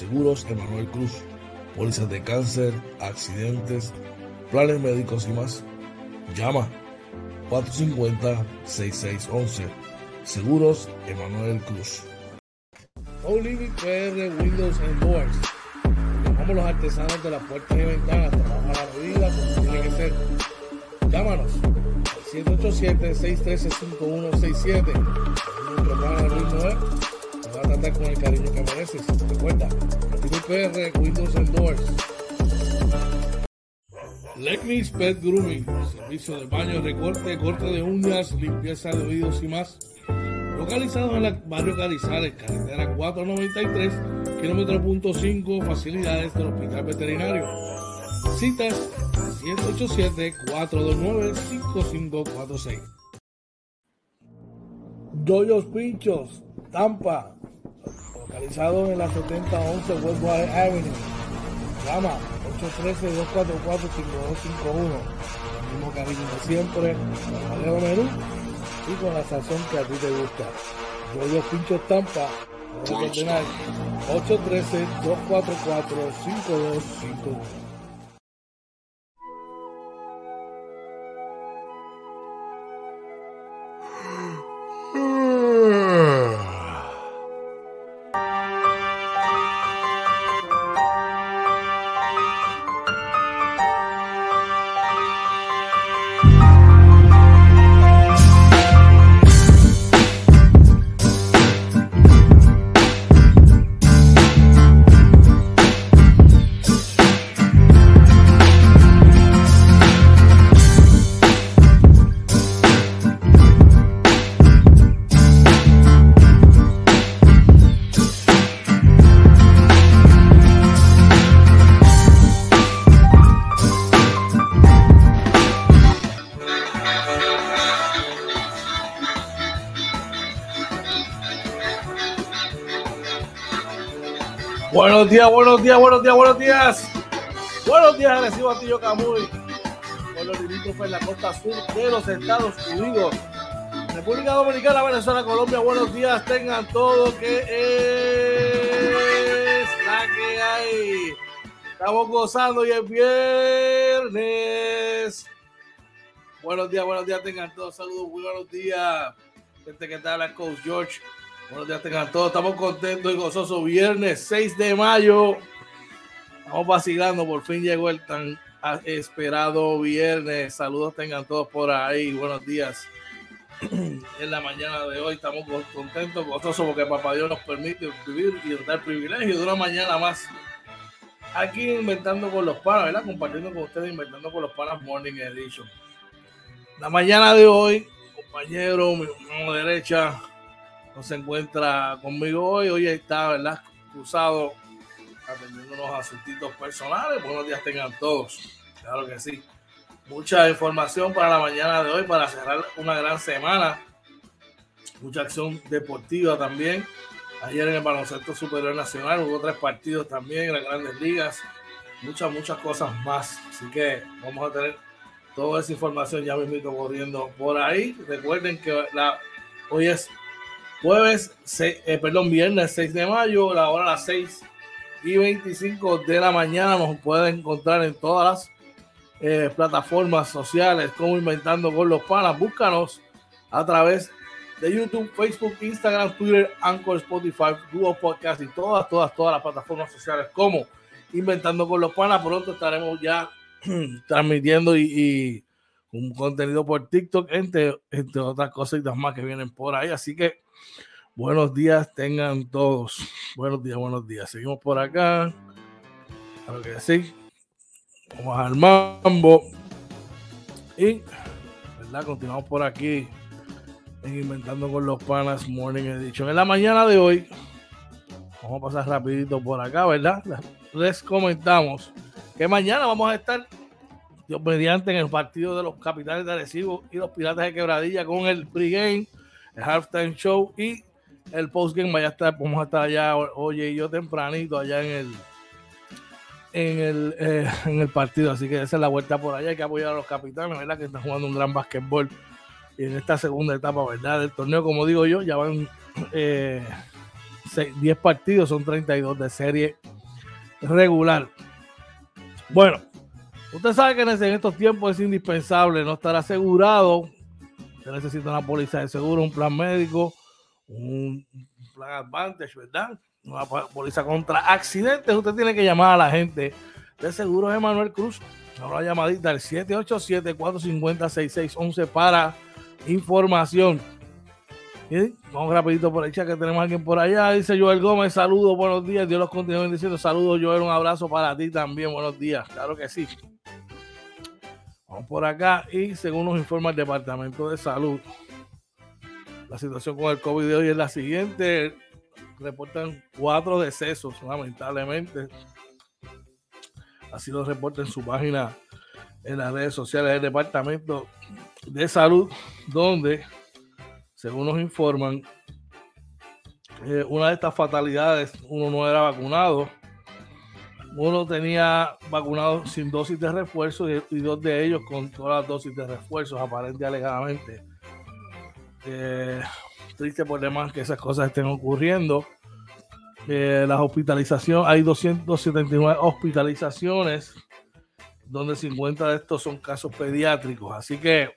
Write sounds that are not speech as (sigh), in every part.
Seguros Emanuel Cruz, pólizas de cáncer, accidentes, planes médicos y más. Llama 450-6611. Seguros Emanuel Cruz. No Living PR Windows and Doors. Llamamos los artesanos de las puertas y ventanas. Trabajan a la medida como tiene que ser. Llámanos 787-613-5167. Nuestro plan Luis con el cariño que mereces. Recuerda, Living PR Windows and Doors. Lecnis Pet Grooming, servicio de baño, recorte, corte de uñas, limpieza de oídos y más. Localizado en el barrio Carizales, carretera 493, kilómetro punto 5, facilidades del Hospital Veterinario. Citas 787-429-5546. Doyos Pinchos, Tampa, localizado en la 7011 Westwater Avenue. Llama 813-244-5251. El mismo cariño de siempre, Valero Menú y con la sazón que a ti te gusta. Yo, yo pincho estampa, 813-244-5251. Buenos días, buenos días, buenos días, buenos días. Buenos días, recibo a Tío Camuy. Por los en la costa sur de los Estados Unidos. República Dominicana, Venezuela, Colombia, buenos días. Tengan todo que es la que hay. Estamos gozando y es viernes. Buenos días, buenos días, tengan todos. Saludos, buenos días. Gente que está la Coach George. Buenos días, tengan todos. Estamos contentos y gozosos. Viernes 6 de mayo. Estamos vacilando. Por fin llegó el tan esperado viernes. Saludos, tengan todos por ahí. Buenos días. (clears throat) En la mañana de hoy estamos contentos, gozosos porque Papá Dios nos permite vivir y dar privilegio de una mañana más. Aquí inventando con los panas, ¿verdad? Compartiendo con ustedes, inventando con los panas Morning Edition. La mañana de hoy, compañero, mi mano derecha, no se encuentra conmigo hoy. Hoy está, ¿verdad? Cruzado atendiendo unos asuntitos personales. Buenos días tengan todos. Claro que sí. Mucha información para la mañana de hoy para cerrar una gran semana. Mucha acción deportiva también. Ayer en el baloncesto superior nacional hubo tres partidos también en las grandes ligas. Muchas, muchas cosas más. Así que vamos a tener toda esa información ya mismo corriendo por ahí. Recuerden que la, hoy es jueves, eh, perdón, viernes 6 de mayo, la hora a las 6 y 25 de la mañana. Nos pueden encontrar en todas las eh, plataformas sociales como Inventando con los Panas. Búscanos a través de YouTube, Facebook, Instagram, Twitter, Anchor, Spotify, Google Podcast y todas, todas, todas las plataformas sociales como Inventando con los Panas. Pronto estaremos ya (clears throat) transmitiendo y, un contenido por TikTok, entre, entre otras cositas más que vienen por ahí. Así que buenos días tengan todos. Buenos días, buenos días. Seguimos por acá. Claro que sí. Vamos al mambo. Y, ¿verdad? Continuamos por aquí en Inventando con los Panas Morning Edition. En la mañana de hoy, vamos a pasar rapidito por acá, ¿verdad? Les comentamos que mañana vamos a estar Dios mediante en el partido de los capitales de Arecibo y los piratas de quebradilla con el pregame, el halftime show y el postgame. Vaya vamos a estar allá, oye, y yo tempranito allá en el en el, eh, (laughs) en el partido. Así que esa es la vuelta por allá. Hay que apoyar a los capitanes, ¿verdad? Que están jugando un gran básquetbol. En esta segunda etapa, ¿verdad? Del torneo, como digo yo, ya van (clears throat) eh, 10 partidos, son 32 de serie regular. Bueno, usted sabe que en estos tiempos es indispensable no estar asegurado. Usted necesita una póliza de seguro, un plan médico, un plan Advantage, ¿verdad? Una póliza contra accidentes. Usted tiene que llamar a la gente de Seguros Emanuel Cruz. Ahora llamadita al 787-450-6611 para información. Vamos rapidito por el chat que tenemos a alguien por allá. Dice Joel Gómez, saludos, buenos días. Dios los continúe bendiciendo. Saludos, Joel, un abrazo para ti también. Buenos días. Claro que sí. Vamos por acá y según nos informa el Departamento de Salud, la situación con el COVID de hoy es la siguiente. Reportan cuatro decesos, lamentablemente. Así lo reporta en su página en las redes sociales del Departamento de Salud, donde según nos informan, eh, una de estas fatalidades, uno no era vacunado, uno tenía vacunado sin dosis de refuerzo y, dos de ellos con todas las dosis de refuerzos, aparentemente alegadamente. Eh, triste demás que esas cosas estén ocurriendo. Eh, las hospitalizaciones, hay 279 hospitalizaciones, donde 50 de estos son casos pediátricos. Así que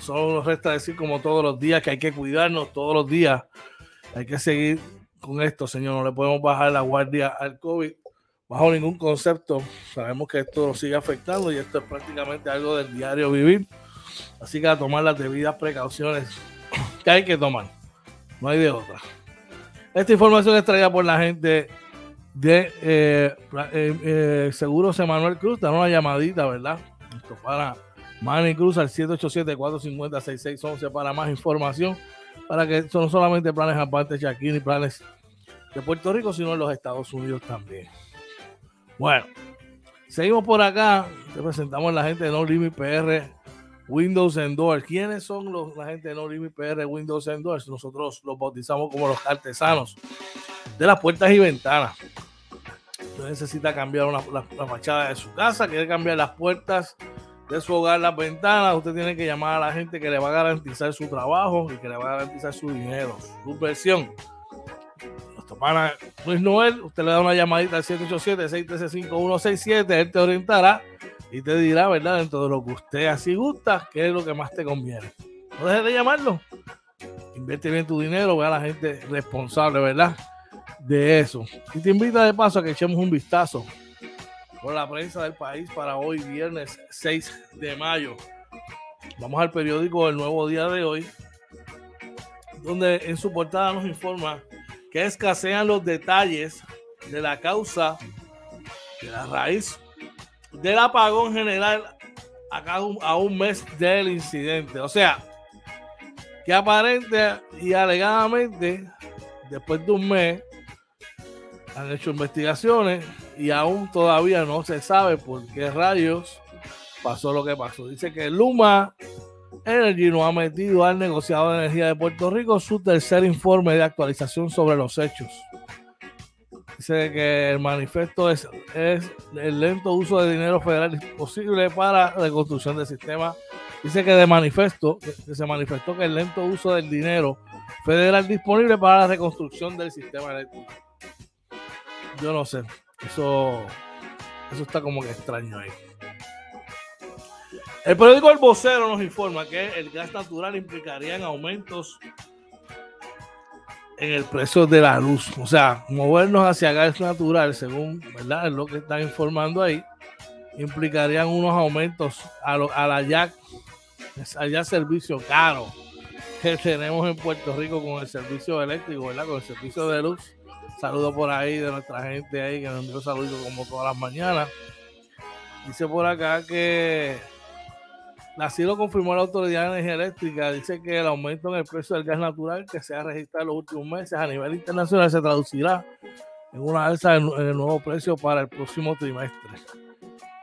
Solo nos resta decir como todos los días que hay que cuidarnos todos los días. Hay que seguir con esto, señor. No le podemos bajar la guardia al COVID bajo ningún concepto. Sabemos que esto sigue afectando y esto es prácticamente algo del diario vivir. Así que a tomar las debidas precauciones (coughs) que hay que tomar. No hay de otra. Esta información es traída por la gente de eh, eh, eh, Seguros Emanuel Cruz. Da una llamadita, ¿verdad? Esto para Manny Cruz al 787-450-6611 para más información. Para que son solamente planes aparte de aquí ni planes de Puerto Rico, sino en los Estados Unidos también. Bueno, seguimos por acá. Te presentamos a la gente de No Limit PR Windows and. ¿Quiénes son los, la gente de No Limit PR Windows and? Nosotros los bautizamos como los artesanos de las puertas y ventanas. Usted necesita cambiar una, la, la fachada de su casa, quiere cambiar las puertas de su hogar las ventanas, usted tiene que llamar a la gente que le va a garantizar su trabajo y que le va a garantizar su dinero, su inversión. Nuestro pana Luis Noel, usted le da una llamadita al 787-613-5167, él te orientará y te dirá, ¿verdad? Dentro de lo que usted así gusta, qué es lo que más te conviene. No dejes de llamarlo. Invierte bien tu dinero, ve a la gente responsable, ¿verdad? De eso. Y te invita de paso a que echemos un vistazo por la prensa del país para hoy, viernes 6 de mayo. Vamos al periódico El Nuevo Día de hoy, donde en su portada nos informa que escasean los detalles de la causa, de la raíz del apagón general a, un, a un mes del incidente. O sea, que aparente y alegadamente, después de un mes, han hecho investigaciones y aún todavía no se sabe por qué rayos pasó lo que pasó. Dice que Luma Energy no ha metido al negociado de energía de Puerto Rico su tercer informe de actualización sobre los hechos. Dice que el manifiesto es, es el lento uso de dinero federal posible para la reconstrucción del sistema. Dice que de manifiesto, que se manifestó que el lento uso del dinero federal disponible para la reconstrucción del sistema eléctrico. Yo no sé. Eso, eso está como que extraño ahí. El periódico El Vocero nos informa que el gas natural implicaría en aumentos en el precio de la luz. O sea, movernos hacia gas natural, según ¿verdad? lo que están informando ahí, implicarían unos aumentos a, la ya, allá servicio caro que tenemos en Puerto Rico con el servicio eléctrico, ¿verdad? Con el servicio de luz. Saludo por ahí de nuestra gente ahí que nos envió saludos como todas las mañanas. Dice por acá que así lo confirmó la Autoridad de Energía Eléctrica. Dice que el aumento en el precio del gas natural que se ha registrado en los últimos meses a nivel internacional se traducirá en una alza en el nuevo precio para el próximo trimestre.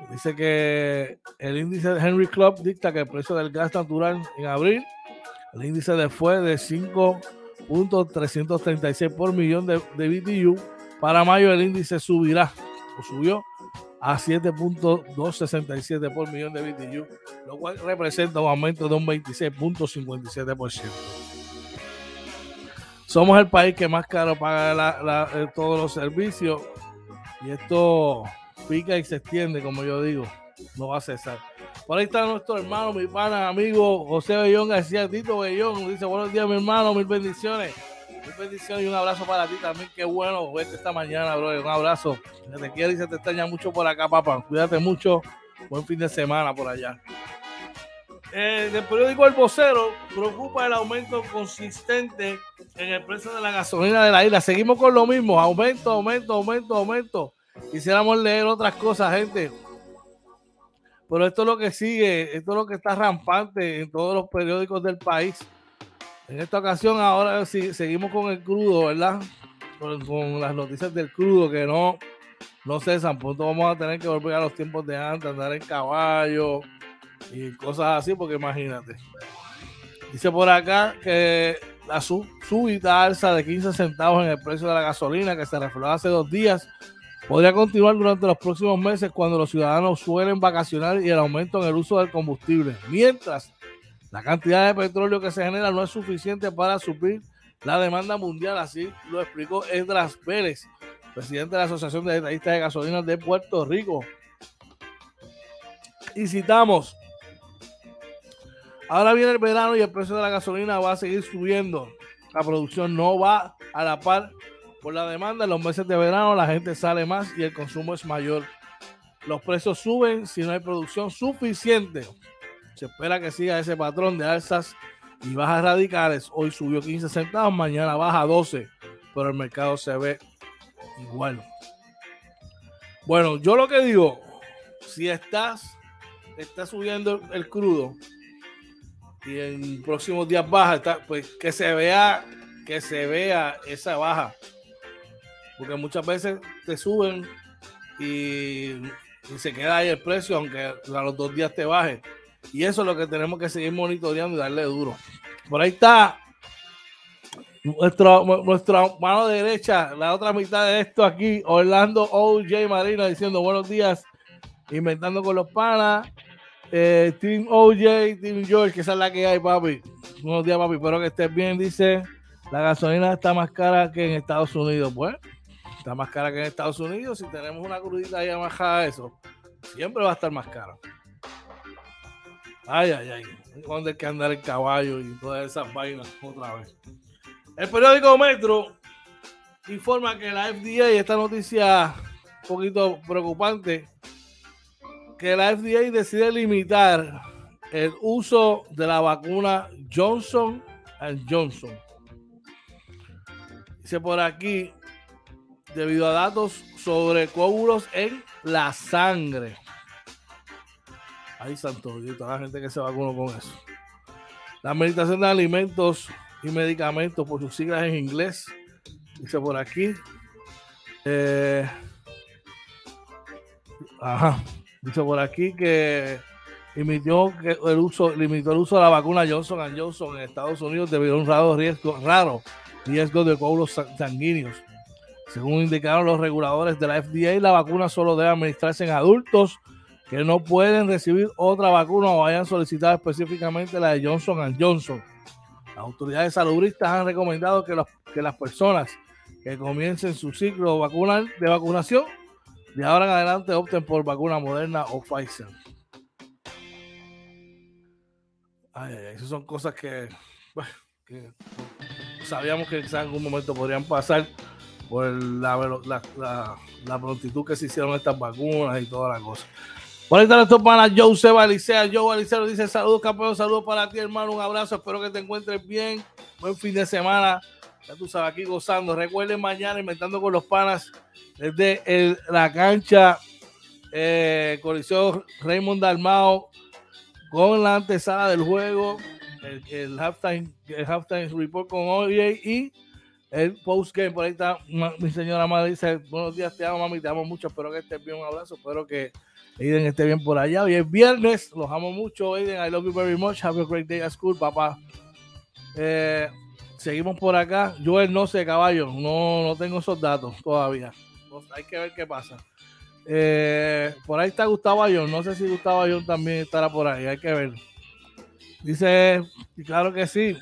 Dice que el índice de Henry Club dicta que el precio del gas natural en abril, el índice de fue de 5 .336 por millón de, de BTU. Para mayo el índice subirá o subió a 7.267 por millón de BTU, lo cual representa un aumento de un 26.57%. somos el país que más caro paga eh, todos los servicios y esto pica y se extiende, como yo digo, no va a cesar. Por ahí está nuestro hermano, mi pana, amigo José Bellón García Tito Bellón. Dice, buenos días, mi hermano, mil bendiciones. Mil bendiciones y un abrazo para ti también. Qué bueno verte esta mañana, bro. Un abrazo. te quiere y se te extraña mucho por acá, papá. Cuídate mucho. Buen fin de semana por allá. Eh, el periódico El Vocero preocupa el aumento consistente en el precio de la gasolina de la isla. Seguimos con lo mismo, aumento, aumento, aumento, aumento. Quisiéramos leer otras cosas, gente. Pero esto es lo que sigue, esto es lo que está rampante en todos los periódicos del país. En esta ocasión, ahora sí, seguimos con el crudo, ¿verdad? Con, las noticias del crudo que no, no cesan. Pronto vamos a tener que volver a los tiempos de antes, andar en caballo y cosas así, porque imagínate. Dice por acá que la súbita alza de 15 centavos en el precio de la gasolina que se reflejó hace dos días podría continuar durante los próximos meses cuando los ciudadanos suelen vacacionar y el aumento en el uso del combustible. Mientras la cantidad de petróleo que se genera no es suficiente para suplir la demanda mundial, así lo explicó Edras Pérez, presidente de la Asociación de Detallistas de Gasolinas de Puerto Rico. Y citamos, ahora viene el verano y el precio de la gasolina va a seguir subiendo. La producción no va a la par por la demanda, en los meses de verano la gente sale más y el consumo es mayor. Los precios suben si no hay producción suficiente. Se espera que siga ese patrón de alzas y bajas radicales. Hoy subió 15 centavos, mañana baja 12, pero el mercado se ve igual. Bueno, yo lo que digo, si estás, está subiendo el crudo y en próximos días baja, pues que se vea, que se vea esa baja porque muchas veces te suben y, se queda ahí el precio, aunque a los dos días te baje. Y eso es lo que tenemos que seguir monitoreando y darle duro. Por ahí está nuestro, nuestra mano derecha, la otra mitad de esto aquí, Orlando OJ Marina diciendo buenos días, inventando con los panas. Eh, Team OJ, Team George, que esa es la que hay, papi. Buenos días, papi. Espero que estés bien. Dice, la gasolina está más cara que en Estados Unidos. Pues, Está más cara que en Estados Unidos. Si tenemos una crudita ahí bajada eso, siempre va a estar más caro. Ay, ay, ay. ¿Dónde hay que andar el caballo y todas esas vainas otra vez? El periódico Metro informa que la FDA, esta noticia un poquito preocupante, que la FDA decide limitar el uso de la vacuna Johnson Johnson. Dice por aquí, debido a datos sobre coágulos en la sangre. Ay, santo Dios, toda la gente que se vacunó con eso. La administración de alimentos y medicamentos, por sus siglas en inglés, dice por aquí. Eh, ajá, dice por aquí que limitó el uso, limitó el uso de la vacuna Johnson Johnson en Estados Unidos debido a un raro riesgo, raro riesgo de coágulos sanguíneos según indicaron los reguladores de la FDA, la vacuna solo debe administrarse en adultos que no pueden recibir otra vacuna o hayan solicitado específicamente la de Johnson Johnson. Las autoridades saludistas han recomendado que, que las personas que comiencen su ciclo de vacunación de ahora en adelante opten por vacuna moderna o Pfizer. Ay, ay, esas son cosas que, que sabíamos que en algún momento podrían pasar por la, la, prontitud que se hicieron estas vacunas y cosas. Por ahí están estos panas, Joe Alicea. Joe Alicea dice: Saludos, campeón, saludos para ti, hermano. Un abrazo, espero que te encuentres bien. Buen fin de semana. Ya tú sabes, aquí gozando. Recuerden mañana inventando con los panas desde la cancha eh, Coliseo Raymond Dalmao con la antesala del juego, el, el halftime, el halftime report con OJ y el post game, por ahí está mi señora madre, dice, buenos días, te amo, mami, te amo mucho, espero que estés bien, un abrazo, espero que Aiden esté bien por allá. Hoy es viernes, los amo mucho, Aiden, I love you very much, have a great day at school, papá. Eh, seguimos por acá, Joel, no sé, caballo, no, no tengo esos datos todavía, hay que ver qué pasa. Eh, por ahí está Gustavo Ayón, no sé si Gustavo Ayón también estará por ahí, hay que ver. Dice, claro que sí,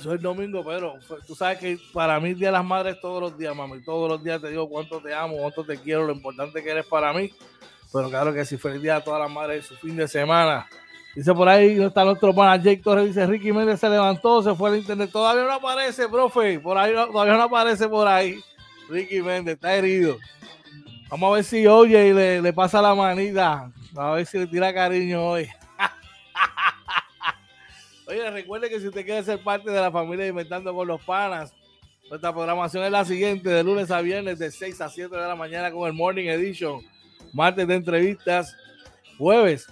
Soy el domingo, pero tú sabes que para mí Día de las Madres todos los días, mami. Todos los días te digo cuánto te amo, cuánto te quiero, lo importante que eres para mí. Pero claro que si feliz día a todas las madres su fin de semana. Dice por ahí, está nuestro pana Jake Torres, dice Ricky Méndez se levantó, se fue al internet. Todavía no aparece, profe. Por ahí todavía no aparece por ahí. Ricky Méndez está herido. Vamos a ver si oye y le, le pasa la manita. A ver si le tira cariño hoy. Oye, recuerde que si usted quiere ser parte de la familia Inventando con los Panas, nuestra programación es la siguiente, de lunes a viernes, de 6 a 7 de la mañana con el Morning Edition, martes de entrevistas, jueves.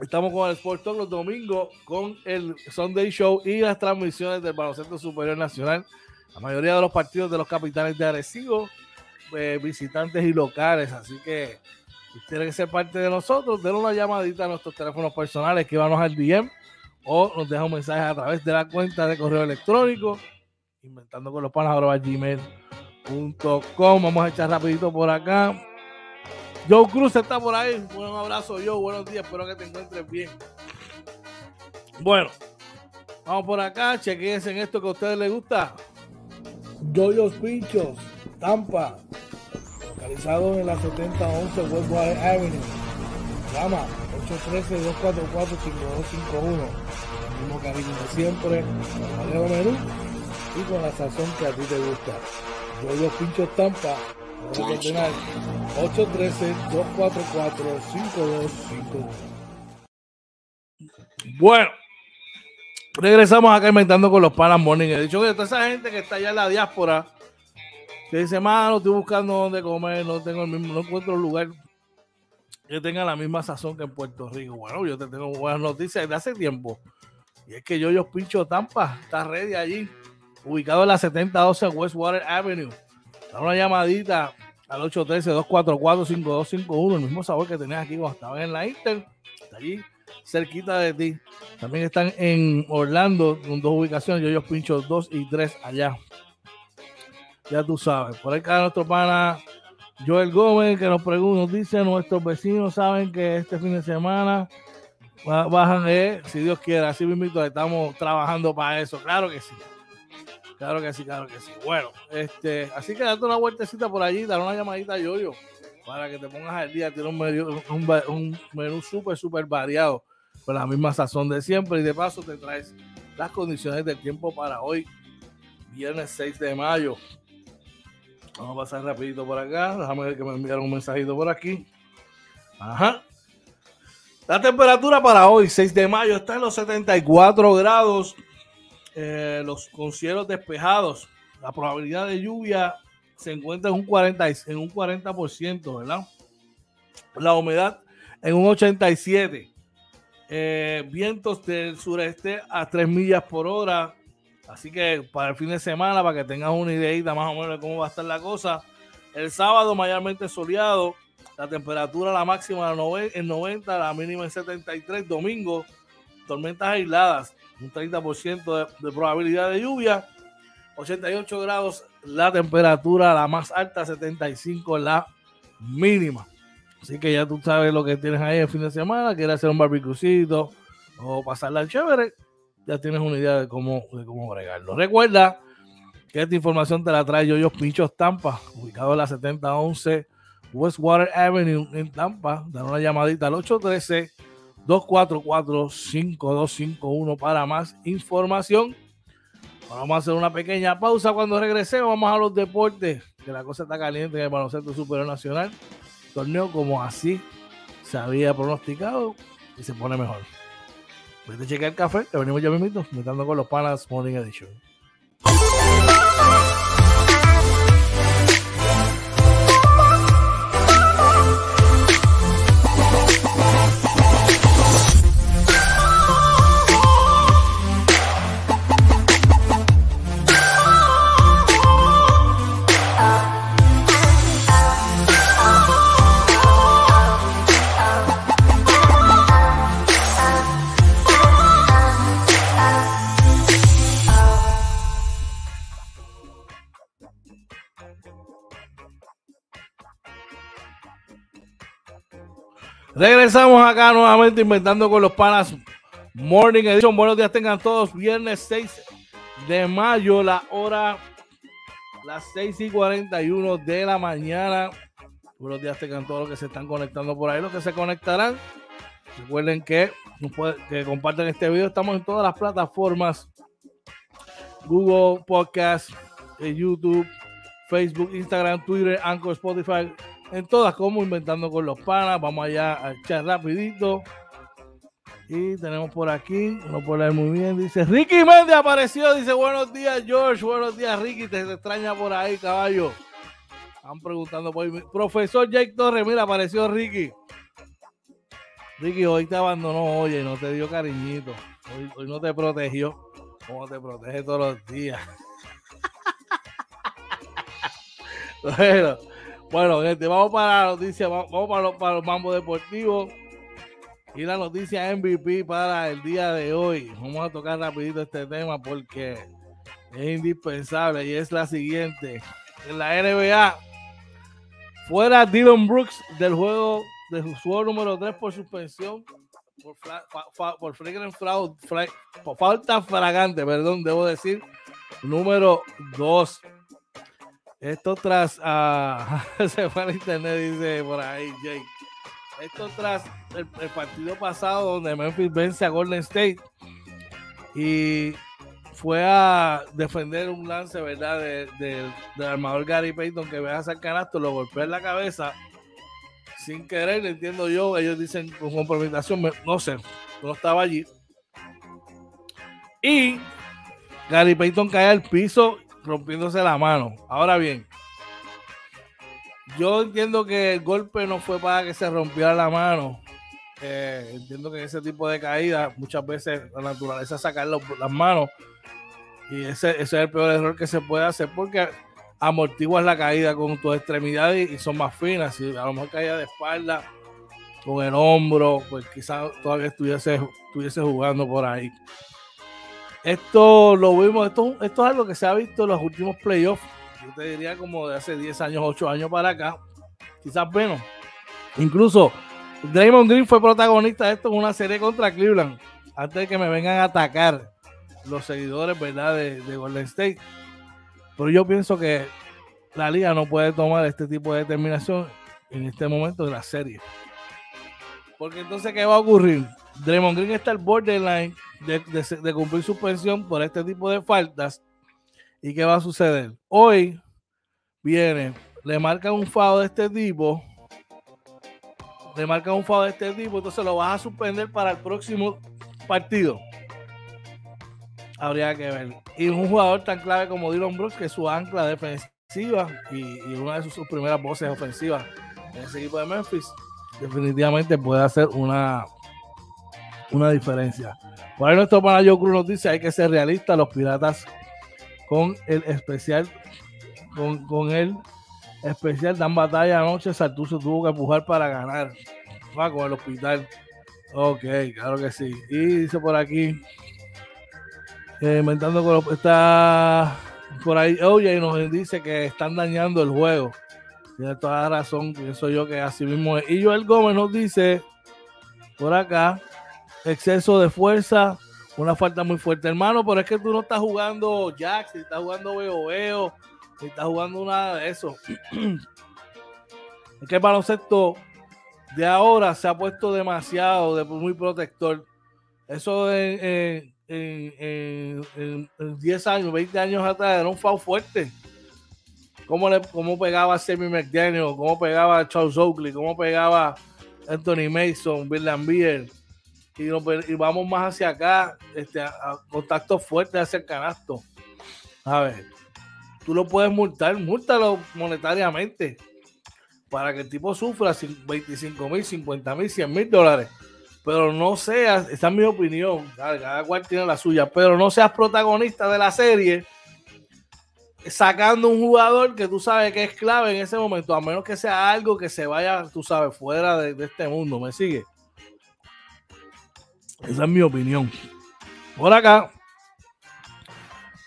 Estamos con el Sport Talk los domingos con el Sunday Show y las transmisiones del Baloncesto Superior Nacional. La mayoría de los partidos de los capitanes de Arecibo, eh, visitantes y locales. Así que si que ser parte de nosotros, denle una llamadita a nuestros teléfonos personales que vamos al DM o nos deja un mensaje a través de la cuenta de correo electrónico inventando con los panas gmail.com vamos a echar rapidito por acá. Joe Cruz está por ahí. Un abrazo Joe, buenos días, espero que te encuentres bien. Bueno vamos por acá, chequense en esto que a ustedes les gusta. Joyos Pinchos, Tampa. Localizado en la 7011 Westwater Avenue. Llama 813-244-5251 mismo cariño de siempre, con menú y con la sazón que a ti te gusta. Yo los pincho estampa, 813-244-5251. Bueno, regresamos acá inventando con los panas morning. He dicho que toda esa gente que está allá en la diáspora, que dice, mano, estoy buscando dónde comer, no tengo el mismo, no encuentro lugar que tenga la misma sazón que en Puerto Rico. Bueno, yo te tengo buenas noticias de hace tiempo. Y es que yo, yo pincho Tampa, está ready allí, ubicado en la 7012 Westwater Avenue. Da una llamadita al 813-244-5251, el mismo sabor que tenías aquí cuando estabas en la Inter, está allí cerquita de ti. También están en Orlando, con dos ubicaciones, yo, yo pincho 2 y 3 allá. Ya tú sabes, por cada nuestro pana Joel Gómez que nos pregunta, nos dice, nuestros vecinos saben que este fin de semana bajan, eh, si Dios quiere, así mismo estamos trabajando para eso, claro que sí. Claro que sí, claro que sí. Bueno, este, así que date una vueltecita por allí, dale una llamadita a Yoyo para que te pongas al día. Tiene un menú, un, menú súper, súper variado, con la misma sazón de siempre. Y de paso te traes las condiciones del tiempo para hoy, viernes 6 de mayo. Vamos a pasar rapidito por acá. Déjame ver que me enviaron un mensajito por aquí. Ajá. La temperatura para hoy, 6 de mayo, está en los 74 grados. Eh, los con cielos despejados. La probabilidad de lluvia se encuentra en un 40%, en un 40% ¿verdad? La humedad en un 87%. Eh, vientos del sureste a 3 millas por hora. Así que para el fin de semana, para que tengas una idea más o menos de cómo va a estar la cosa. El sábado mayormente soleado, la temperatura la máxima en 90, la mínima en 73. Domingo, tormentas aisladas, un 30% de, probabilidad de lluvia. 88 grados la temperatura, la más alta, 75 la mínima. Así que ya tú sabes lo que tienes ahí el fin de semana. Quieres hacer un barbecuecito o pasarla chévere ya tienes una idea de cómo, de cómo. Recuerda que esta información te la trae Yoyos Pinchos Tampa, ubicado en la 7011 Westwater Avenue en Tampa. Dan una llamadita al 813-244-5251 para más información. Vamos a hacer una pequeña pausa. Cuando regresemos, vamos a los deportes, que la cosa está caliente en el baloncesto superior nacional. Torneo como así se había pronosticado y se pone mejor. Vete a checar el café, que venimos ya mismito, metando con los panas Morning Edition. Regresamos acá nuevamente inventando con los panas Morning Edition. Buenos días tengan todos. Viernes 6 de mayo, la hora las 6 y 41 de la mañana. Buenos días, tengan todos los que se están conectando por ahí, los que se conectarán. Recuerden que, que compartan este video. Estamos en todas las plataformas: Google Podcast, eh, YouTube, Facebook, Instagram, Twitter, Anchor, Spotify. En todas, como Inventando con los Panas. Vamos allá a echar rapidito. Y tenemos por aquí, no puedo leer muy bien, dice Ricky Méndez apareció, dice buenos días George, buenos días Ricky, te extraña por ahí caballo. Están preguntando por ahí. Profesor Jake Torres, mira, apareció Ricky. Ricky, hoy te abandonó, oye, no te dio cariñito. Hoy, no te protegió como te protege todos los días. (laughs) bueno, bueno, gente, vamos para la noticia, vamos para los, para los mambos deportivos. Y la noticia MVP para el día de hoy. Vamos a tocar rapidito este tema porque es indispensable y es la siguiente. En la NBA, fuera Dylan Brooks del juego de su juego número 3 por suspensión por, por, por falta fragante, perdón, debo decir, número 2. Esto tras, uh, (laughs) se fue al internet, dice por ahí Jake. Esto tras el, partido pasado donde Memphis vence a Golden State y fue a defender un lance, ¿verdad? del armador Gary Payton que ve a hacer canasto, lo golpea en la cabeza sin querer, entiendo yo. Ellos dicen con compromisación, no sé, no estaba allí. Y Gary Payton cae al piso rompiéndose la mano. Ahora bien, yo entiendo que el golpe no fue para que se rompiera la mano. Eh, entiendo que ese tipo de caída muchas veces la naturaleza sacar las manos y ese, es el peor error que se puede hacer porque amortiguas la caída con tus extremidades y son más finas. Si a lo mejor caía de espalda con el hombro, pues quizás todavía estuviese, estuviese jugando por ahí. Esto lo vimos, esto, esto es algo que se ha visto en los últimos playoffs yo te diría como de hace 10 años, 8 años para acá, quizás menos. Incluso Draymond Green fue protagonista de esto en una serie contra Cleveland, antes de que me vengan a atacar los seguidores, ¿verdad? De, de Golden State. Pero yo pienso que la liga no puede tomar este tipo de determinación en este momento de la serie. Porque entonces, ¿qué va a ocurrir? Draymond Green está al borderline de, cumplir suspensión por este tipo de faltas ¿Y qué va a suceder? Hoy viene, le marcan un fado de este tipo, le marcan un fado de este tipo, entonces lo vas a suspender para el próximo partido. Habría que ver. Y un jugador tan clave como Dylan Brooks, que es su ancla defensiva y, una de sus, primeras voces ofensivas en ese equipo de Memphis, definitivamente puede hacer una, una diferencia. Por ahí nuestro pana Joe Cruz nos dice, hay que ser realista, los piratas con el especial, con, con el especial dan batalla anoche. Sartuso tuvo que empujar para ganar. Va con el hospital. Ok, claro que sí. Y dice por aquí, eh, inventando con está por ahí, oye, y nos dice que están dañando el juego. Tiene toda la razón, pienso yo que así mismo es. Y Joel Gómez nos dice por acá, exceso de fuerza una falta muy fuerte, hermano, pero es que tú no estás jugando Jack, si estás jugando Veo Veo, si estás jugando nada de eso. (clears throat) es que el baloncesto de ahora se ha puesto demasiado, de, muy protector. Eso en, en, 10 años, 20 años atrás era un foul fuerte. Cómo, le, cómo pegaba Sammy McDaniel, cómo pegaba Charles Oakley, cómo pegaba Anthony Mason, Bill Lambier y, vamos más hacia acá, este, a, contacto fuerte hacia el canasto. A ver, tú lo puedes multar, multalo monetariamente para que el tipo sufra 25 mil, 50 mil, 100 mil dólares. Pero no seas, esa es mi opinión, cada cual tiene la suya, pero no seas protagonista de la serie sacando un jugador que tú sabes que es clave en ese momento, a menos que sea algo que se vaya, tú sabes, fuera de este mundo. ¿Me sigue? Esa es mi opinión. Por acá,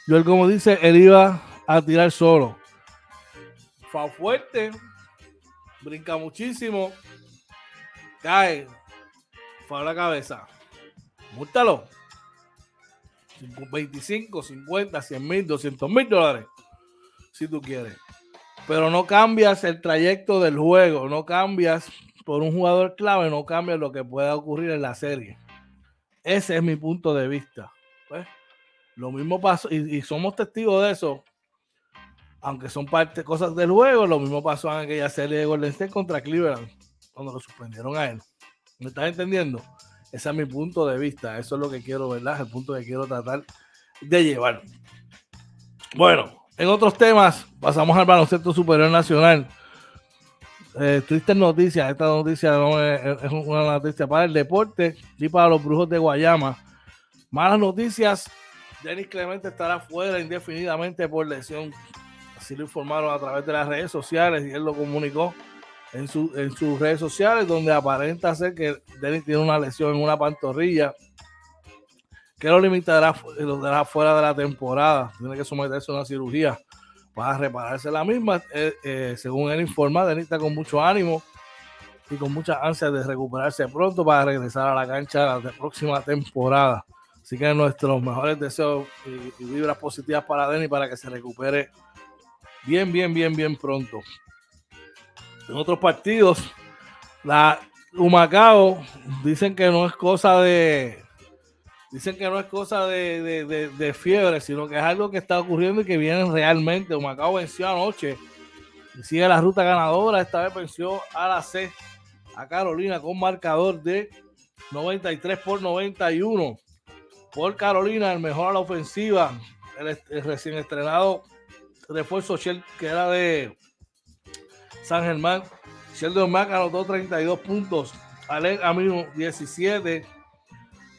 Joel, como dice, él iba a tirar solo. Fa fuerte, brinca muchísimo, cae, fa la cabeza. Múltalo. 25, 50, 100 mil, 200 mil dólares, si tú quieres. Pero no cambias el trayecto del juego, no cambias por un jugador clave, no cambias lo que pueda ocurrir en la serie. Ese es mi punto de vista. Pues, lo mismo pasó, y, somos testigos de eso, aunque son parte, cosas del juego, lo mismo pasó en aquella serie de Golden State contra Cleveland, cuando lo suspendieron a él. ¿Me estás entendiendo? Ese es mi punto de vista. Eso es lo que quiero, ¿verdad? El punto que quiero tratar de llevar. Bueno, en otros temas, pasamos al baloncesto superior nacional. Eh, tristes noticias. Esta noticia no es, una noticia para el deporte y para los brujos de Guayama. Malas noticias. Denis Clemente estará fuera indefinidamente por lesión. Así lo informaron a través de las redes sociales y él lo comunicó en, sus redes sociales, donde aparenta ser que Denis tiene una lesión en una pantorrilla que lo limitará, lo dará fuera de la temporada. Tiene que someterse a una cirugía para repararse la misma. Eh, eh, según él informa, Denis está con mucho ánimo y con mucha ansia de recuperarse pronto para regresar a la cancha la próxima temporada. Así que nuestros mejores deseos y, y vibras positivas para Denis para que se recupere bien, bien, bien, bien pronto en otros partidos. La Humacao dicen que no es cosa de. Dicen que no es cosa de, fiebre, sino que es algo que está ocurriendo y que viene realmente. Humacao venció anoche y sigue la ruta ganadora. Esta vez venció a la C, a Carolina, con marcador de 93 por 91. Por Carolina, el mejor a la ofensiva. El, recién estrenado refuerzo Shell, que era de San Germán. Sheldon Mack anotó 32 puntos. Alec Amino 17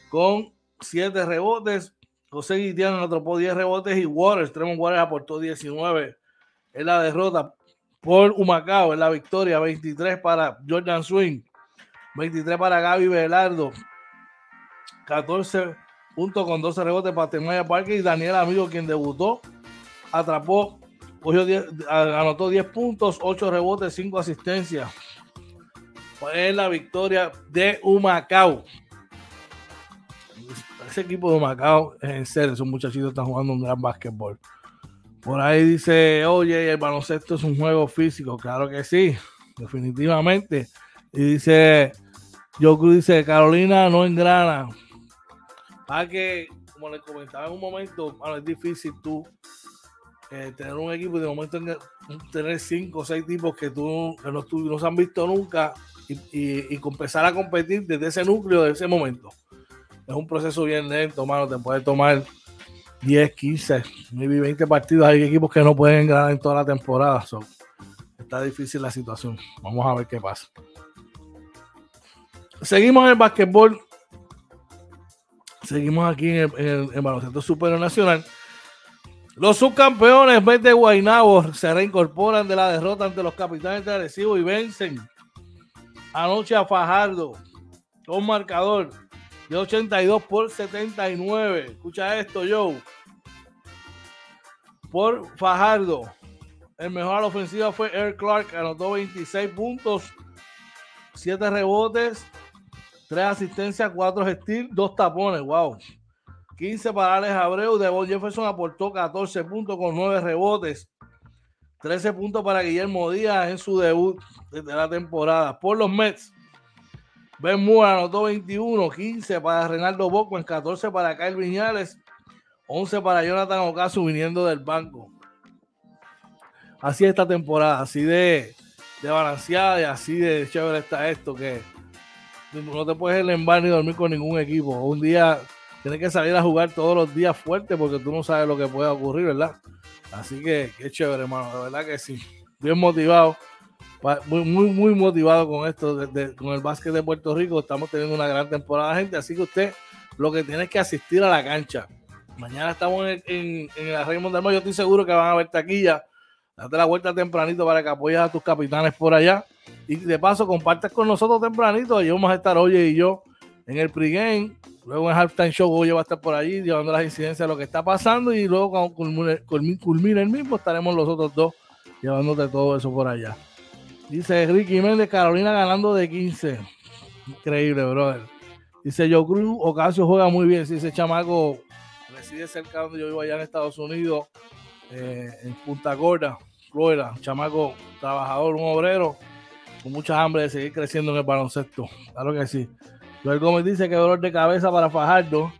con 7 rebotes. José Guitiano anotó 10 rebotes y Waters, Tremont Waters aportó 19 en la derrota por Humacao, en la victoria 23 para Jordan Swing, 23 para Gaby Velardo, 14 puntos con 12 rebotes para Temaya Parker y Daniel Amigo, quien debutó, atrapó anotó 10 puntos, 8 rebotes, 5 asistencias. Es la victoria de Humacao. Ese equipo de Humacao, en serio, esos muchachitos están jugando un gran básquetbol. Por ahí dice, oye, el baloncesto es un juego físico. Claro que sí, definitivamente. Y dice, yo dice, Carolina no engrana. Para que, como les comentaba en un momento, bueno, es difícil tú eh, tener un equipo y de momento tener cinco o seis tipos que tú que no, no se han visto nunca y, y, empezar a competir desde ese núcleo, de ese momento. Es un proceso bien lento, mano. Te puede tomar 10, 15, 20 partidos. Hay equipos que no pueden ganar en toda la temporada. está difícil la situación. Vamos a ver qué pasa. Seguimos en el básquetbol. Seguimos aquí en el, en el baloncesto superior nacional. Los subcampeones de Guaynabo se reincorporan de la derrota ante los capitanes de Arecibo y vencen anoche a Fajardo con marcador de 82 por 79. Escucha esto, Joe. Por Fajardo, el mejor a la ofensiva fue Eric Clark, anotó 26 puntos, 7 rebotes, 3 asistencias, 4 steals, 2 tapones. Wow. 15 para Alex Abreu. Devon Jefferson aportó 14 puntos con 9 rebotes. 13 puntos para Guillermo Díaz en su debut de la temporada. Por los Mets, Ben Moore anotó 21, 15 para Renaldo en 14 para Kyle Viñales, 11 para Jonathan Ocaso viniendo del banco. Así esta temporada, así de, de balanceada y así de chévere está esto que no te puedes ir en bar ni dormir con ningún equipo. Un día tienes que salir a jugar todos los días fuerte porque tú no sabes lo que puede ocurrir, ¿verdad? Así que qué chévere, hermano. De verdad que sí. Bien motivado. Muy, muy, motivado con esto, con el básquet de Puerto Rico. Estamos teniendo una gran temporada, gente. Así que usted lo que tiene es que asistir a la cancha. Mañana estamos en, en, en la Raymond del Yo estoy seguro que van a haber taquilla. Date la vuelta tempranito para que apoyes a tus capitanes por allá. Y de paso, compartas con nosotros tempranito. Ahí vamos a estar, oye y yo, en el pregame Luego en Halftime Show Goyo va a estar por allí llevando las incidencias de lo que está pasando y luego cuando culmine, el mismo estaremos los otros dos llevándote todo eso por allá. Dice Ricky Méndez, Carolina ganando de 15. Increíble, brother. Dice Joe Cruz, Ocasio juega muy bien. Si ese chamaco reside cerca donde yo vivo allá en Estados Unidos, eh, en Punta Gorda, Florida. Chamaco trabajador, un obrero, con mucha hambre de seguir creciendo en el baloncesto. Claro que sí. Joel Gómez dice que dolor de cabeza para Fajardo.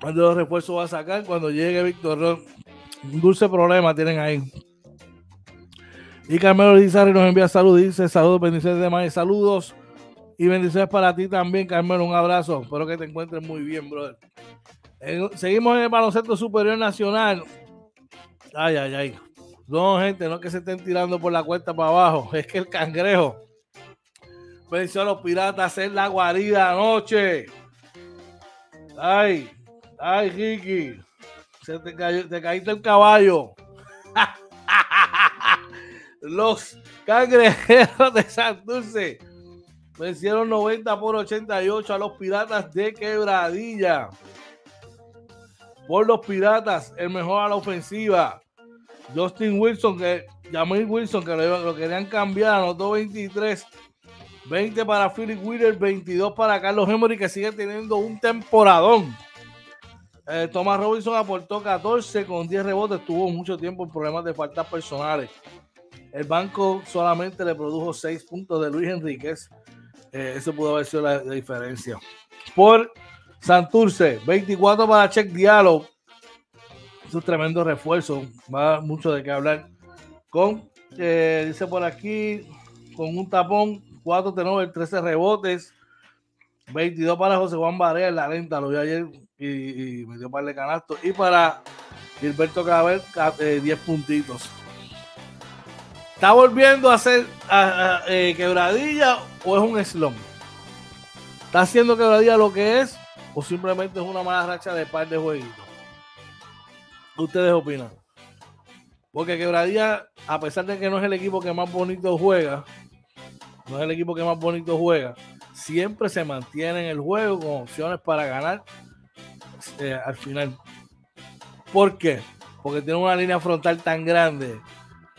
Cuando los refuerzos va a sacar, cuando llegue Víctor Un dulce problema tienen ahí. Y Carmelo Lizarri nos envía saludos, dice saludos, bendiciones de más, saludos y bendiciones para ti también, Carmelo, un abrazo, espero que te encuentres muy bien, brother. seguimos en el baloncesto superior nacional. Ay, ay, ay. No, gente, no es que se estén tirando por la cuesta para abajo, (laughs) es que el cangrejo venció a los piratas en la guarida anoche. Ay, ay, Ricky, se te, cayó, te caíste el caballo. (laughs) los cangrejeros de Santurce vencieron 90 por 88 a los Piratas de Quebradilla. Por los Piratas, el mejor a la ofensiva. Justin Wilson, que Jamil Wilson, que lo, querían cambiar, anotó 23. 20 para Philip Wheeler, 22 para Carlos Emory, que sigue teniendo un temporadón. Eh, Thomas Robinson aportó 14 con 10 rebotes. Tuvo mucho tiempo en problemas de faltas personales. El banco solamente le produjo 6 puntos de Luis Enríquez. Eh, eso pudo haber sido la, diferencia. Por Santurce, 24 para Check Diallo. Es un tremendo refuerzo. Va mucho de qué hablar. Con, eh, dice por aquí, con un tapón, 4 tenores, 13 rebotes. 22 para José Juan Barea la lenta, lo vi ayer y, me dio par de canastos. Y para Gilberto Cabel, 10 eh, puntitos. ¿Está volviendo a hacer eh, quebradilla o es un slum? ¿Está haciendo quebradilla lo que es o simplemente es una mala racha de par de jueguitos? ¿Ustedes opinan? Porque quebradilla, a pesar de que no es el equipo que más bonito juega, no es el equipo que más bonito juega, siempre se mantiene en el juego con opciones para ganar eh, al final. ¿Por qué? Porque tiene una línea frontal tan grande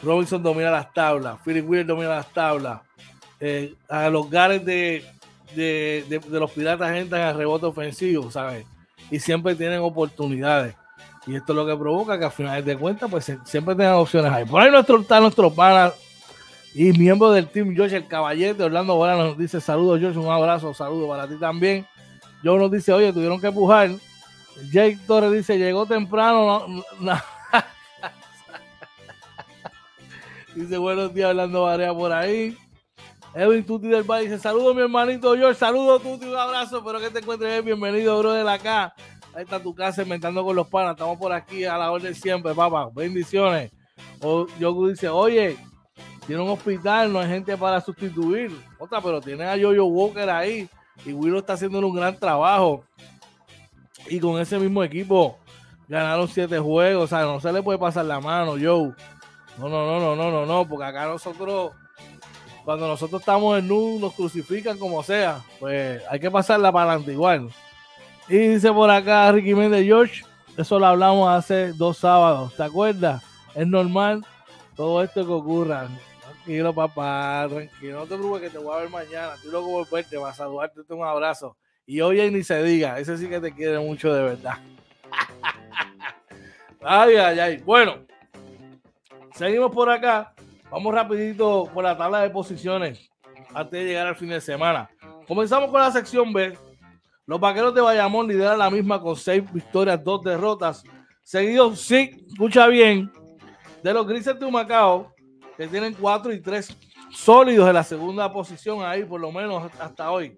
Robinson domina las tablas, Philip Weir domina las tablas. Eh, a los gares de, de, los piratas entran al rebote ofensivo, ¿sabes? Y siempre tienen oportunidades. Y esto es lo que provoca que al final de cuentas, pues siempre tengan opciones ahí. Por ahí nuestro, está nuestro pana y miembro del team, George el Caballete, Orlando Bora nos dice saludos, George, un abrazo, saludos para ti también. Joe nos dice, oye, tuvieron que empujar. Jake Torres dice, llegó temprano, no Dice buenos días, hablando Varea por ahí. Edwin Tuti del Valle dice: Saludos, mi hermanito George. Saludos, Tuti. Un abrazo. Espero que te encuentres bien. Bienvenido, bro, de acá. Ahí está tu casa inventando con los panas. Estamos por aquí a la orden siempre, papá. Bendiciones. O, yo dice: Oye, tiene un hospital, no hay gente para sustituir. Otra, pero tiene a Yoyo Walker ahí. Y Willow está haciendo un gran trabajo. Y con ese mismo equipo ganaron siete juegos. O sea, no se le puede pasar la mano, Joe. No, no, no, no, no, no, no, porque acá nosotros, cuando nosotros estamos en nu, nos crucifican como sea. Pues hay que pasarla para adelante igual. Y dice por acá Ricky Méndez, George, eso lo hablamos hace dos sábados, ¿te acuerdas? Es normal todo esto que ocurra. Tranquilo, papá, tranquilo. No te preocupes que te voy a ver mañana. Estoy loco por verte, vas a saludarte, un abrazo. Y oye, ni se diga, ese sí que te quiere mucho de verdad. (laughs) ay, ay, ay. Bueno, Seguimos por acá. Vamos rapidito por la tabla de posiciones antes de llegar al fin de semana. Comenzamos con la sección B. Los vaqueros de Bayamón lideran la misma con seis victorias, dos derrotas. Seguidos, sí, escucha bien, de los grises de Humacao, que tienen cuatro y tres sólidos en la segunda posición ahí, por lo menos hasta hoy.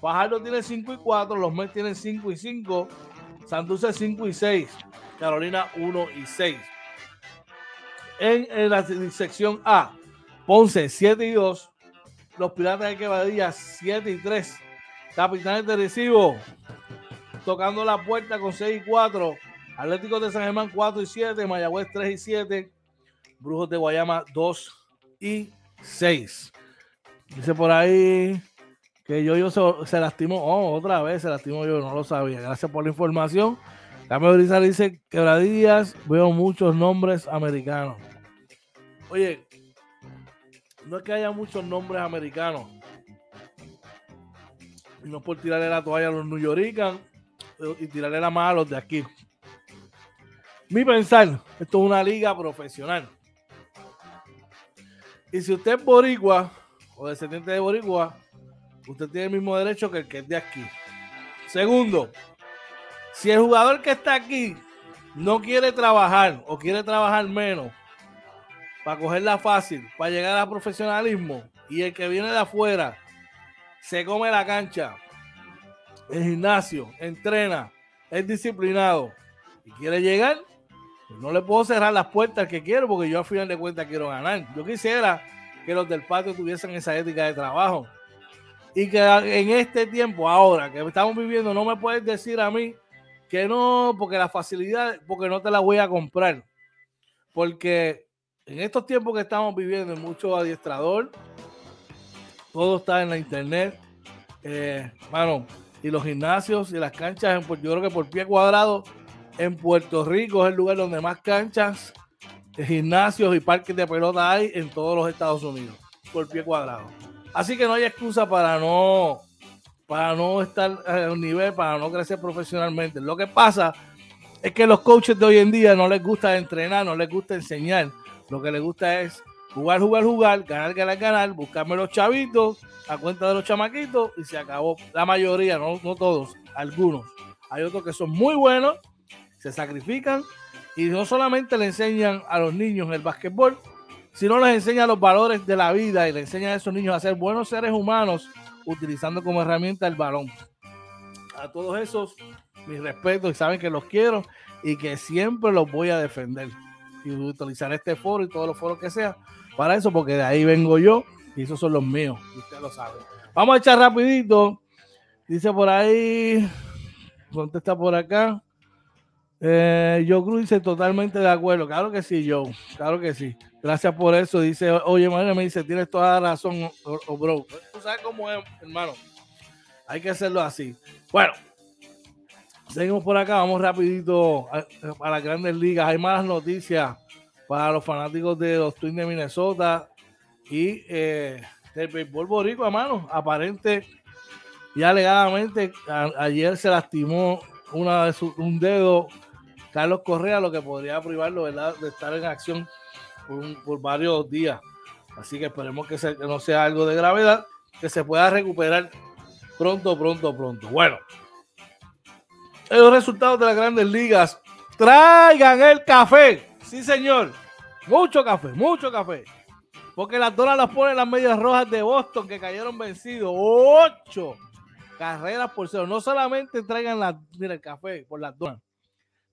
Fajardo tiene 5 y 4, los Mets tienen 5 y 5, Santurce 5 y 6, Carolina 1 y 6 en, la sección A. Ponce 7 y 2. Los Piratas de Quebradilla 7 y 3. Capitanes de Recibo tocando la puerta con 6 y 4. Atléticos de San Germán 4 y 7. Mayagüez 3 y 7. Brujos de Guayama 2 y 6. Dice por ahí que yo, yo se, lastimó. Oh, otra vez se lastimó yo, no lo sabía. Gracias por la información. Brizal dice quebradillas, veo muchos nombres americanos. Oye, no es que haya muchos nombres americanos. Y no por tirarle la toalla a los New Yorkers. y tirarle la mano a los de aquí. Mi pensar, esto es una liga profesional. Y si usted es boricua o descendiente de boricua, usted tiene el mismo derecho que el que es de aquí. Segundo, si el jugador que está aquí no quiere trabajar o quiere trabajar menos para cogerla fácil, para llegar al profesionalismo, y el que viene de afuera se come la cancha, el gimnasio, entrena, es disciplinado y quiere llegar, pues no le puedo cerrar las puertas que quiero porque yo al final de cuentas quiero ganar. Yo quisiera que los del patio tuviesen esa ética de trabajo y que en este tiempo, ahora que estamos viviendo, no me puedes decir a mí que no, porque la facilidad, porque no te la voy a comprar. Porque en estos tiempos que estamos viviendo, mucho adiestrador, todo está en la internet. Eh, y los gimnasios y las canchas, en, yo creo que por pie cuadrado, en Puerto Rico es el lugar donde más canchas, gimnasios y parques de pelota hay en todos los Estados Unidos, por pie cuadrado. Así que no hay excusa para no, para no estar a un nivel, para no crecer profesionalmente. Lo que pasa es que los coaches de hoy en día no les gusta entrenar, no les gusta enseñar. Lo que les gusta es jugar, jugar, jugar, ganar, ganar, ganar, buscarme los chavitos a cuenta de los chamaquitos y se acabó. La mayoría, no, no todos, algunos. Hay otros que son muy buenos, se sacrifican y no solamente le enseñan a los niños el básquetbol, sino les enseñan los valores de la vida y le enseñan a esos niños a ser buenos seres humanos utilizando como herramienta el balón. A todos esos, mis respetos y saben que los quiero y que siempre los voy a defender y utilizar este foro y todos los foros que sea para eso, porque de ahí vengo yo y esos son los míos, usted lo sabe. Vamos a echar rapidito. Dice por ahí, contesta por acá. Eh, yo creo dice totalmente de acuerdo. Claro que sí, Joe. Claro que sí. Gracias por eso. Dice, oye, María me dice, tienes toda la razón, o, bro. Tú sabes cómo es, hermano. Hay que hacerlo así. Bueno, seguimos por acá. Vamos rapidito a, a las grandes ligas. Hay malas noticias para los fanáticos de los Twins de Minnesota y eh, del béisbol boricua, mano. Aparente y alegadamente ayer se lastimó una un dedo Carlos Correa, lo que podría privarlo de estar en acción por, varios días. Así que esperemos que no sea algo de gravedad, que se pueda recuperar pronto, pronto, pronto. Bueno, los resultados de las grandes ligas. Traigan el café. Sí, señor. Mucho café, mucho café. Porque las donas las ponen las medias rojas de Boston que cayeron vencidos. Ocho carreras por cero. No solamente traigan las, mira, el café por las donas.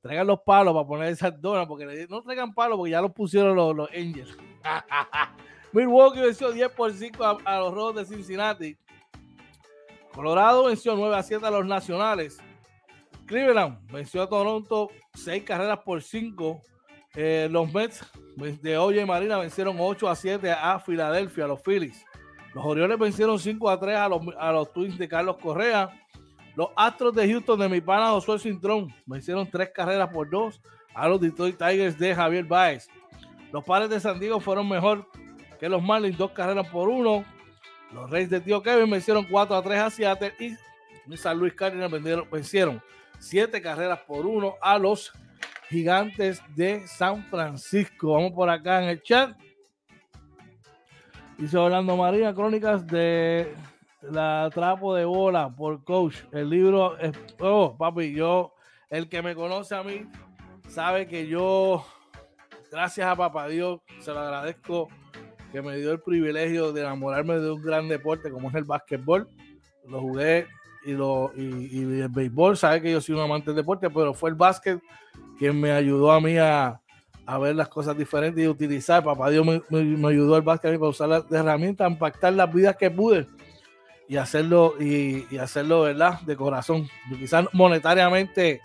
Traigan los palos para poner esas donas. Porque no traigan palos porque ya los pusieron los, los Angels. (laughs) Milwaukee venció 10 por 5 a, a, los Rojos de Cincinnati. Colorado venció 9 a 7 a los Nacionales. Cleveland venció a Toronto 6 carreras por 5 eh, los Mets de Oye Marina vencieron 8 a 7 a Filadelfia, a los Phillies. Los Orioles vencieron 5 a 3 a los, a los Twins de Carlos Correa. Los Astros de Houston de mi pana Josué Cintrón vencieron 3 carreras por 2 a los Detroit Tigers de Javier Baez. Los Padres de San Diego fueron mejor que los Marlins, 2 carreras por 1. Los Reyes de Tío Kevin vencieron 4 a 3 a Seattle y San Luis Cardinals vencieron 7 carreras por 1 a los Gigantes de San Francisco. Vamos por acá en el chat. Dice Orlando María, crónicas de la trapo de bola por coach. El libro es, oh, papi, yo, el que me conoce a mí, sabe que yo, gracias a papá Dios, se lo agradezco que me dio el privilegio de enamorarme de un gran deporte como es el básquetbol. Lo jugué y, lo, y, y el béisbol, sabe que yo soy un amante del deporte, pero fue el básquet quien me ayudó a mí a, a ver las cosas diferentes y utilizar. Papá Dios me, me, ayudó el básquet para usar las herramientas, impactar las vidas que pude y hacerlo, y, y, hacerlo, ¿verdad? De corazón. Quizás monetariamente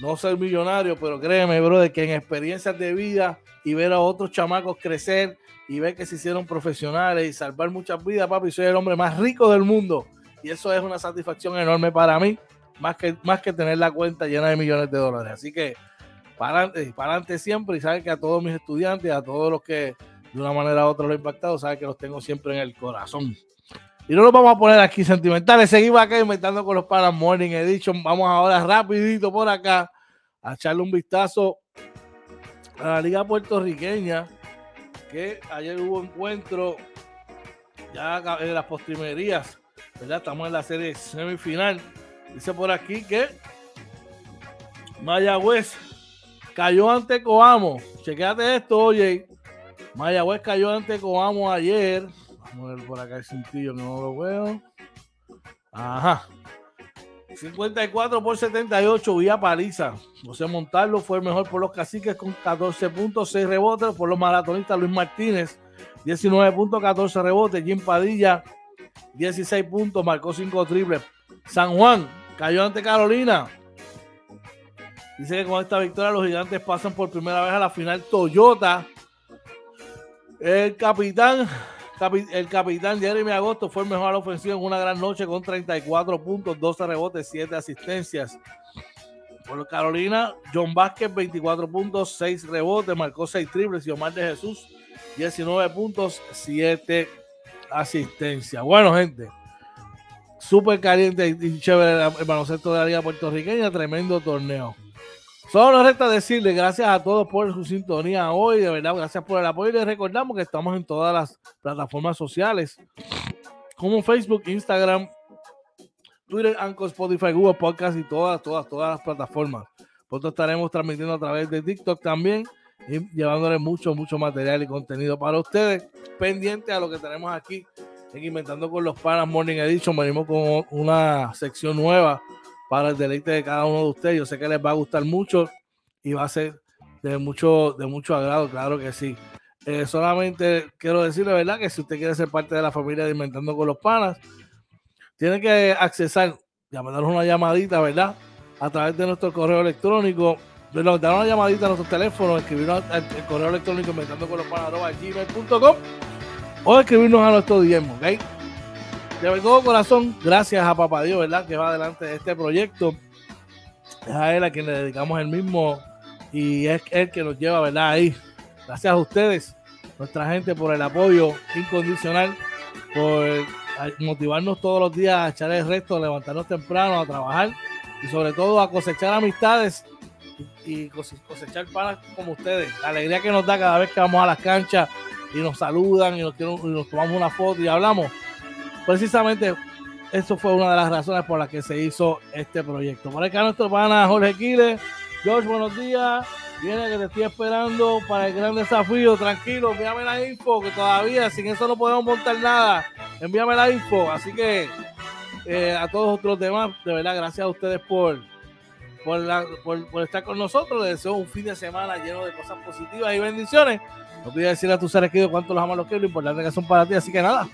no ser millonario, pero créeme, bro, de que en experiencias de vida y ver a otros chamacos crecer y ver que se hicieron profesionales y salvar muchas vidas, papi, soy el hombre más rico del mundo. Y eso es una satisfacción enorme para mí, más que, más que tener la cuenta llena de millones de dólares. Así que para adelante, para siempre y saben que a todos mis estudiantes, a todos los que de una manera u otra lo he impactado, saben que los tengo siempre en el corazón. Y no nos vamos a poner aquí sentimentales. Seguimos acá inventando con los panas Morning Edition. Vamos ahora rapidito por acá a echarle un vistazo a la liga puertorriqueña. Que ayer hubo encuentro ya en las postrimerías. Estamos en la serie semifinal. Dice por aquí que Mayagüez cayó ante Coamo. Chequéate esto, oye. Mayagüez cayó ante Coamo ayer. Vamos a ver por acá el cintillo no lo veo. Ajá. 54 por 78, vía paliza. José Montalvo fue el mejor por los caciques con 14 puntos, 6 rebotes. Por los maratonistas, Luis Martínez, 19 puntos, 14 rebotes. Jim Padilla, 16 puntos, marcó 5 triples. San Juan cayó ante Carolina. Dice que con esta victoria los gigantes pasan por primera vez a la final Toyota. El capitán el capitán Jeremy Agosto fue el mejor ofensivo en una gran noche con 34 puntos, 12 rebotes, 7 asistencias. Por Carolina, John Vázquez, 24 puntos, 6 rebotes, marcó 6 triples. Y Omar de Jesús, 19 puntos, 7 asistencias. Bueno, gente, súper caliente y chévere el baloncesto de la Liga Puertorriqueña, tremendo torneo. Solo nos resta decirle gracias a todos por su sintonía hoy, de verdad, gracias por el apoyo y les recordamos que estamos en todas las plataformas sociales como Facebook, Instagram, Twitter, Anchor, Spotify, Google Podcast y todas, todas, todas las plataformas. Pronto estaremos transmitiendo a través de TikTok también y llevándoles mucho, mucho material y contenido para ustedes. Pendiente a lo que tenemos aquí en Inventando con los Panas Morning Edition. Venimos con una sección nueva para el deleite de cada uno de ustedes. Yo sé que les va a gustar mucho y va a ser de mucho, de mucho agrado, claro que sí. Eh, solamente quiero decirle, ¿verdad? Que si usted quiere ser parte de la familia de Inventando con los Panas, tiene que accesar, ya mandarnos una llamadita, ¿verdad? A través de nuestro correo electrónico, de dar una llamadita a nuestro teléfono, escribirnos al correo electrónico inventando con los gmail.com o escribirnos a nuestro DM, ¿ok? de todo corazón, gracias a Papá Dios, ¿verdad? Que va adelante de este proyecto. Es a él a quien le dedicamos el mismo y es él que nos lleva, ¿verdad? Ahí. Gracias a ustedes, nuestra gente, por el apoyo incondicional, por motivarnos todos los días a echar el resto, a levantarnos temprano, a trabajar y sobre todo a cosechar amistades y cosechar panas como ustedes. La alegría que nos da cada vez que vamos a las canchas y nos saludan y nos, tomamos una foto y hablamos precisamente eso fue una de las razones por las que se hizo este proyecto. Por acá nuestro pana Jorge Quiles. George, buenos días. Viene que te estoy esperando para el gran desafío. Tranquilo, envíame la info, que todavía sin eso no podemos montar nada. Envíame la info. Así que eh, a todos otros demás, de verdad, gracias a ustedes por, por, estar con nosotros. Les deseo un fin de semana lleno de cosas positivas y bendiciones. No olvides decirle a tus seres queridos cuánto los amas, los quiero, lo importante que son para ti. Así que nada,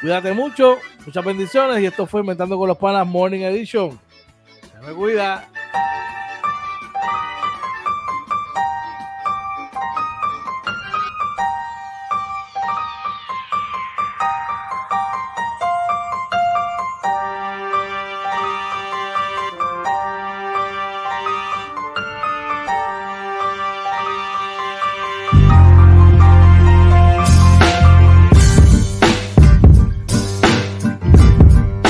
Cuídate mucho, muchas bendiciones. Y esto fue Inventando con los Panas Morning Edition. Se me cuida.